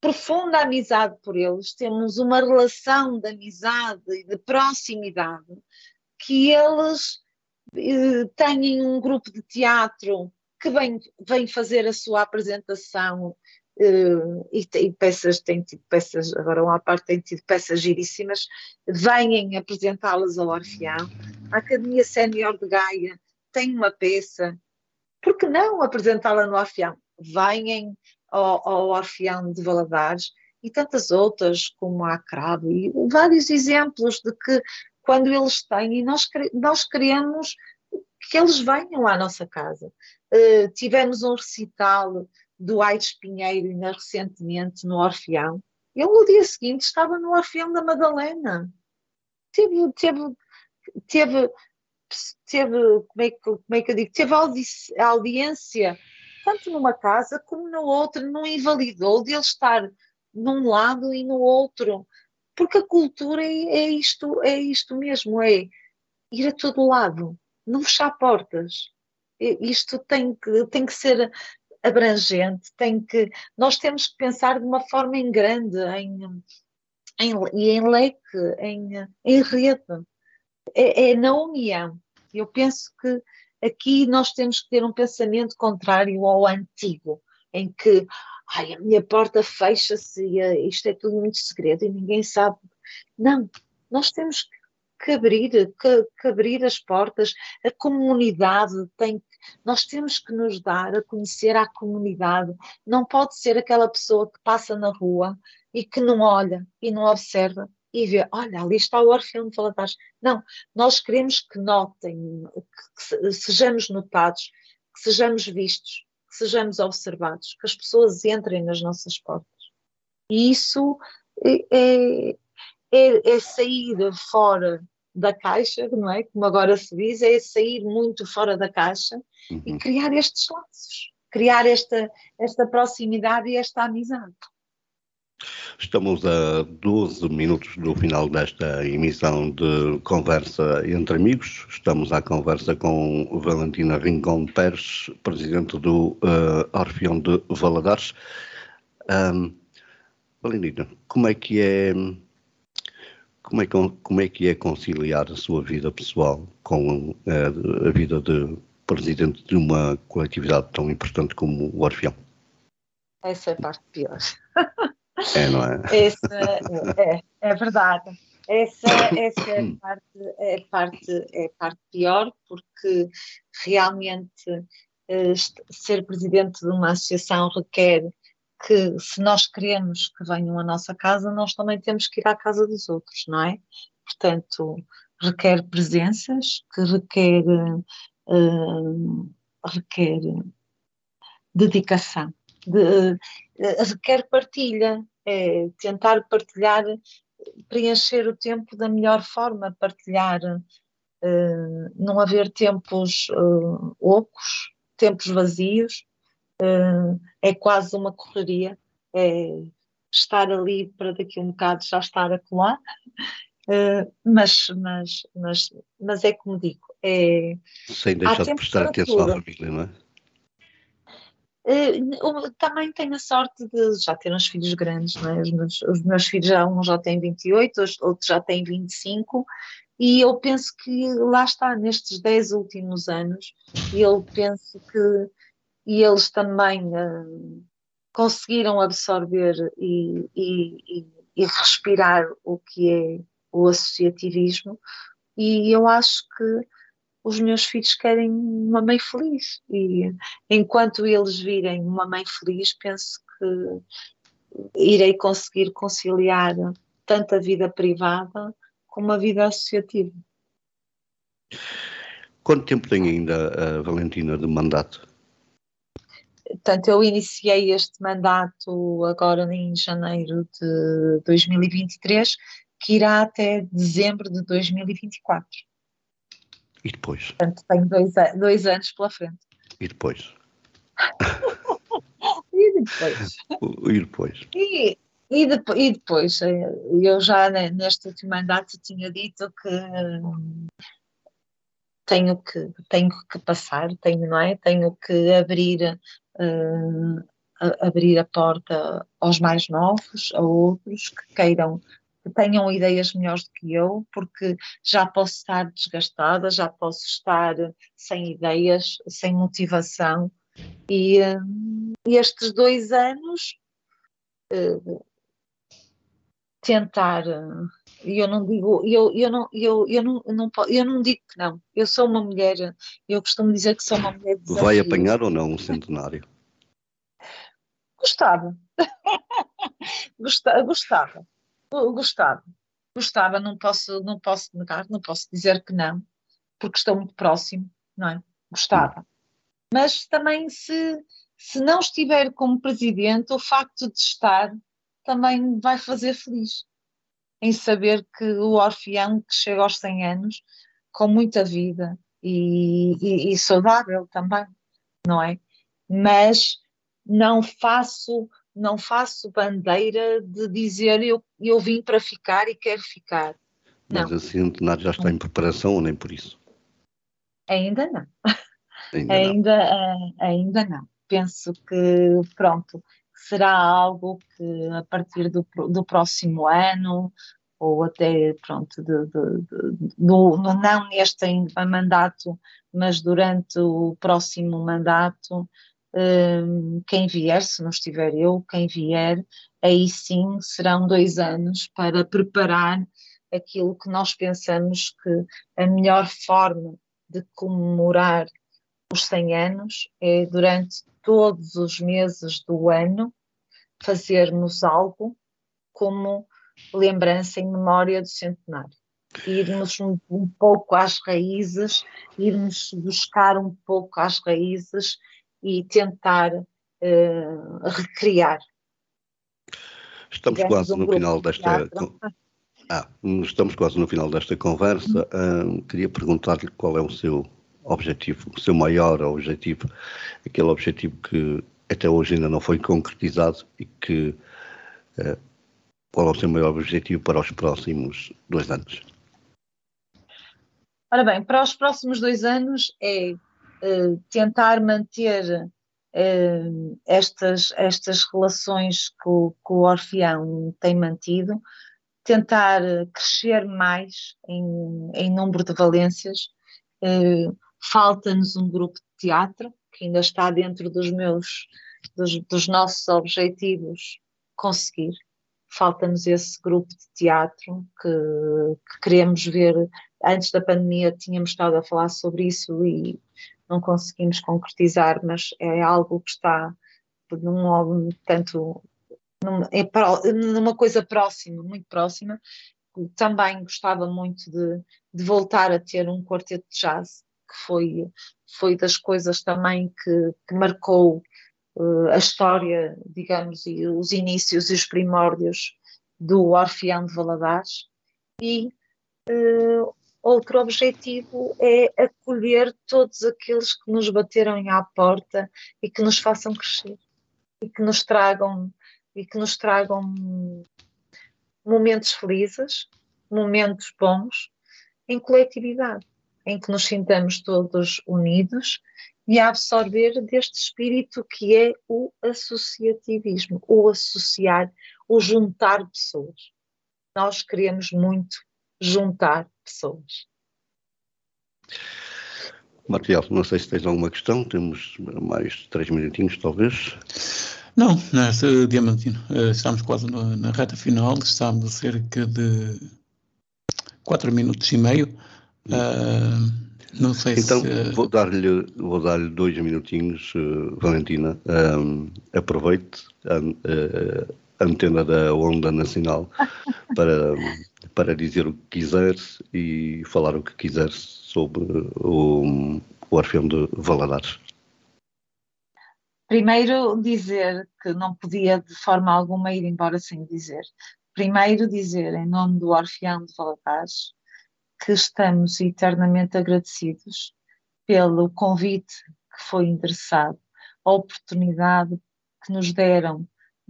profunda amizade por eles, temos uma relação de amizade e de proximidade, que eles eh, têm um grupo de teatro que vem, vem fazer a sua apresentação eh, e, e, peças, tem tido peças, agora uma parte tem tido peças giríssimas, vêm apresentá-las ao Orfeão. A Academia Sénior de Gaia tem uma peça, por que não apresentá-la no Orfeão? Venham ao, ao Orfeão de Valadares e tantas outras como a Cravo e vários exemplos de que quando eles têm, e nós, nós queremos que eles venham à nossa casa. Uh, tivemos um recital do Aides Pinheiro ainda recentemente no Orfeão. Ele no dia seguinte estava no Orfeão da Madalena. Teve, teve, teve, teve como, é que, como é que eu digo, teve audi audiência tanto numa casa como no outro, não invalidou de ele estar num lado e no outro, porque a cultura é, é isto, é isto mesmo, é ir a todo lado, não fechar portas. Isto tem que, tem que ser abrangente, tem que, nós temos que pensar de uma forma em grande, em, em, em leque, em, em rede. É, é na união. Eu penso que Aqui nós temos que ter um pensamento contrário ao antigo, em que ai, a minha porta fecha-se e isto é tudo muito segredo e ninguém sabe. Não, nós temos que abrir, que, que abrir as portas, a comunidade tem nós temos que nos dar a conhecer a comunidade. Não pode ser aquela pessoa que passa na rua e que não olha e não observa e vê, olha, ali está o Orfeão de Valadares. Não, nós queremos que notem, que sejamos notados, que sejamos vistos, que sejamos observados, que as pessoas entrem nas nossas portas. E isso é, é, é, é sair fora da caixa, não é? Como agora se diz, é sair muito fora da caixa uhum. e criar estes laços, criar esta, esta proximidade e esta amizade. Estamos a 12 minutos do final desta emissão de Conversa entre Amigos. Estamos à conversa com Valentina Rincon Pérez, presidente do uh, Orfeão de Valadares. Um, Valentina, como é que é como é, como é que é conciliar a sua vida pessoal com uh, a vida de presidente de uma coletividade tão importante como o Orfeão? Essa é a parte pior. É, não é? Essa, é, é verdade. Essa, essa é, a parte, é, parte, é parte pior, porque realmente uh, ser presidente de uma associação requer que, se nós queremos que venham à nossa casa, nós também temos que ir à casa dos outros, não é? Portanto, requer presenças, que requer, uh, requer dedicação de, uh, quer partilha, é tentar partilhar, preencher o tempo da melhor forma, partilhar, uh, não haver tempos uh, ocos, tempos vazios, uh, é quase uma correria, é estar ali para daqui a um bocado já estar a colar, uh, mas, mas, mas, mas é como digo, é, sem deixar de prestar atenção à família, não é? Eh, também tenho a sorte de já ter uns filhos grandes, é? os, meus, os, meus, filhos já um já tem 28, outro já tem 25, e eu penso que lá está, nestes 10 últimos anos, e eu penso que e eles também uh, conseguiram absorver e, e, e, respirar o que é o associativismo, e eu acho que os meus filhos querem uma mãe feliz. E enquanto eles virem uma mãe feliz, penso que irei conseguir conciliar tanto a vida privada como a vida associativa. Quanto tempo tem ainda a Valentina de mandato? Portanto, eu iniciei este mandato agora em janeiro de 2023, que irá até dezembro de 2024. E depois? Portanto, tenho dois, dois anos pela frente. E depois? e depois? E depois? E, e, de, e depois, eh, eu já neste último mandato tinha dito que tenho que, tenho que passar, tenho, não é? Tenho que abrir, uh, abrir a porta aos mais novos, a outros que queiram que tenham ideias melhores do que eu, porque já posso estar desgastada, já posso estar sem ideias, sem motivação. E, e estes dois anos uh, tentar, e eu não digo, eu, eu, não, eu, eu, não, não, eu não digo que não, eu sou uma mulher, eu costumo dizer que sou uma mulher de Vai apanhar ou não um centenário? Gostava. gostava, gostava. Gostava, não posso, não posso negar, não posso dizer que não, porque estou muito próximo, não é? Gostava. Mas também se, se não estiver como presidente, o facto de estar também vai fazer feliz em saber que o orfeão que chega aos 100 anos com muita vida e, e, e saudável também, não é? Mas não faço não faço bandeira de dizer eu, eu vim para ficar e quero ficar. Mas não. a centenário já está em preparação ou nem por isso? Ainda não. Ainda, ainda, não. Uh, ainda não. Penso que, pronto, será algo que a partir do, do próximo ano ou até, pronto, de, de, de, do, não neste mandato, mas durante o próximo mandato, quem vier, se não estiver eu, quem vier, aí sim serão dois anos para preparar aquilo que nós pensamos que a melhor forma de comemorar os 100 anos é durante todos os meses do ano fazermos algo como lembrança em memória do centenário. Irmos um, um pouco às raízes, irmos buscar um pouco às raízes e tentar uh, recriar. Estamos quase um no final desta. Ah, estamos quase no final desta conversa. Uh, queria perguntar-lhe qual é o seu objetivo, o seu maior objetivo, aquele objetivo que até hoje ainda não foi concretizado e que uh, qual é o seu maior objetivo para os próximos dois anos? Ora bem, para os próximos dois anos é tentar manter uh, estas, estas relações que o, que o Orfeão tem mantido, tentar crescer mais em, em número de valências. Falta-nos um grupo de teatro, que ainda está dentro dos meus, dos, dos nossos objetivos conseguir. Falta-nos esse grupo de teatro que, que queremos ver. Antes da pandemia tínhamos estado a falar sobre isso e não conseguimos concretizar, mas é algo que está num, tanto num, é, numa coisa próxima, muito próxima. Também gostava muito de, de voltar a ter um quarteto de jazz, que foi, foi das coisas também que, que marcou uh, a história, digamos, e os inícios e os primórdios do Orfeão de Valadares. E uh, outro objetivo é acolher todos aqueles que nos bateram à porta e que nos façam crescer e que nos tragam e que nos tragam momentos felizes, momentos bons em coletividade em que nos sintamos todos unidos e a absorver deste espírito que é o associativismo, o associar, o juntar pessoas. Nós queremos muito juntar pessoas. Martial, não sei se tens alguma questão, temos mais três minutinhos, talvez. Não, nessa Diamantino, eh, estamos quase na reta final, estamos a cerca de quatro minutos e meio. Uh, não sei então, se. Então, vou dar-lhe vou dar dois minutinhos, uh, Valentina. Um, aproveite a, a, antena da Onda Nacional para, para dizer o que quiser e falar o que quiser sobre o, o Orfeão de Valadares. Primeiro, dizer que não podia de forma alguma ir embora sem dizer. Primeiro, dizer em nome do Orfeão de Valadares que estamos eternamente agradecidos pelo convite que foi endereçado, a oportunidade que nos deram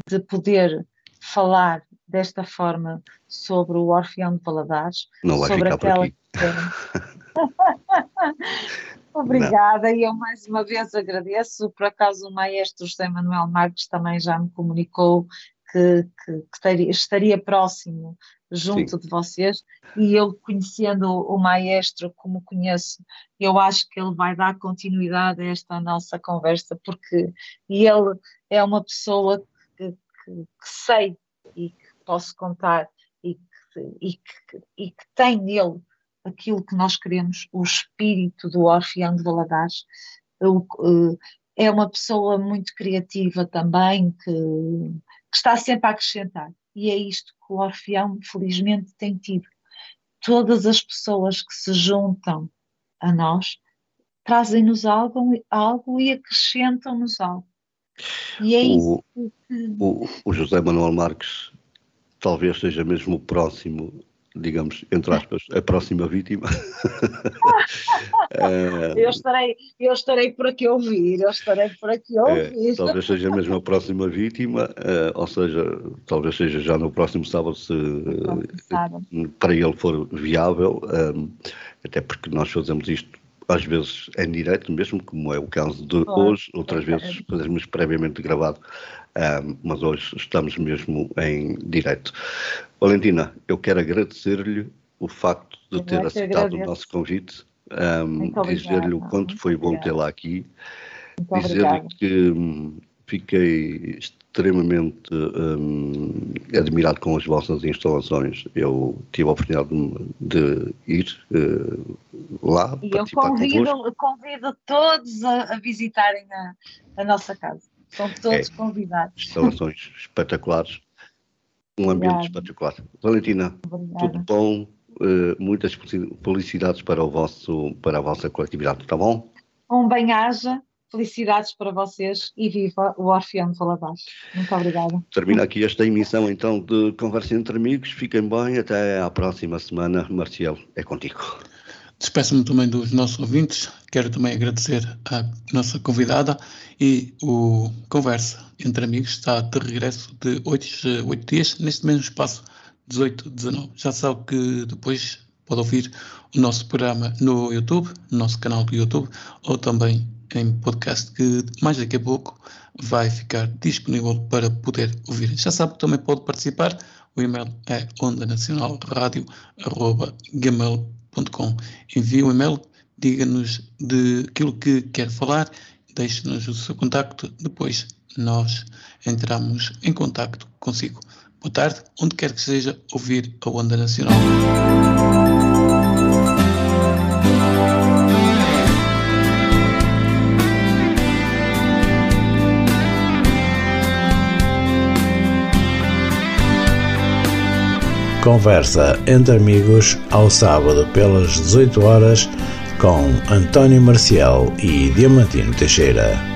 de poder falar desta forma sobre o Orfeão de Valadares, Não vai sobre ficar aquela. Obrigada, e eu mais uma vez agradeço. Por acaso, o maestro José Manuel Marques também já me comunicou que, que, que estaria, estaria próximo junto Sim. de vocês e eu conhecendo o maestro como conheço, eu acho que ele vai dar continuidade a esta nossa conversa porque ele é uma pessoa que, que, sei e que posso contar e que, e, que, e que tem nele aquilo que nós queremos, o espírito do Orfeão de Valadares. Eh, é uma pessoa muito criativa também, que, que está sempre a acrescentar e é isto que o Orfeão, felizmente, tem tido. Todas as pessoas que se juntam a nós trazem-nos algo, algo e acrescentam-nos algo. E é o, isso que... o, o José Manuel Marques talvez seja mesmo o próximo digamos, entre aspas, a próxima vítima. eu, estarei, eu estarei por aqui a ouvir, eu estarei por aqui a é, ouvir. É, talvez seja mesmo a próxima vítima, uh, ou seja, talvez seja já no próximo sábado, se uh, para ele for viável, até porque nós fazemos isto às vezes em direto mesmo, como é o caso de hoje, outras vezes fazemos previamente gravado, um, mas hoje estamos mesmo em direto. Valentina, eu quero agradecer-lhe o facto de eu ter aceitado o nosso convite, um, dizer-lhe o quanto foi bom tê-la aqui dizer que hum, fiquei extremamente hum, admirado com as vossas instalações. Eu tive a oportunidade de, ir uh, lá. E eu convido, convido todos a, a visitarem a, a, nossa casa. São todos é, convidados. Instalações espetaculares. Um ambiente Obrigada. espetacular. Valentina, Obrigada. tudo bom? Uh, muitas felicidades para, o vosso, para a vossa coletividade, tá bom? Um bem-aja Felicidades para vocês e viva o Orfeão de Valadares. Muito obrigada. Termina aqui esta emissão então de Conversa entre Amigos. Fiquem bem, até à próxima semana. Marcial, é contigo. Despeço-me também dos nossos ouvintes. Quero também agradecer à nossa convidada e o Conversa entre Amigos está de regresso de oito, oito dias neste mesmo espaço, 18, 19. Já sabe que depois pode ouvir o nosso programa no YouTube, no nosso canal do YouTube, ou também em podcast que mais daqui a pouco vai ficar disponível para poder ouvir. Já sabe que também pode participar. O e-mail é ondanacionalradio.gmail.com Envie o um e-mail, diga-nos de aquilo que quer falar, deixe-nos o seu contacto, depois nós entramos em contacto consigo. Boa tarde, onde quer que seja ouvir a Onda Nacional. Conversa entre amigos ao sábado pelas 18 horas com António Marcial e Diamantino Teixeira.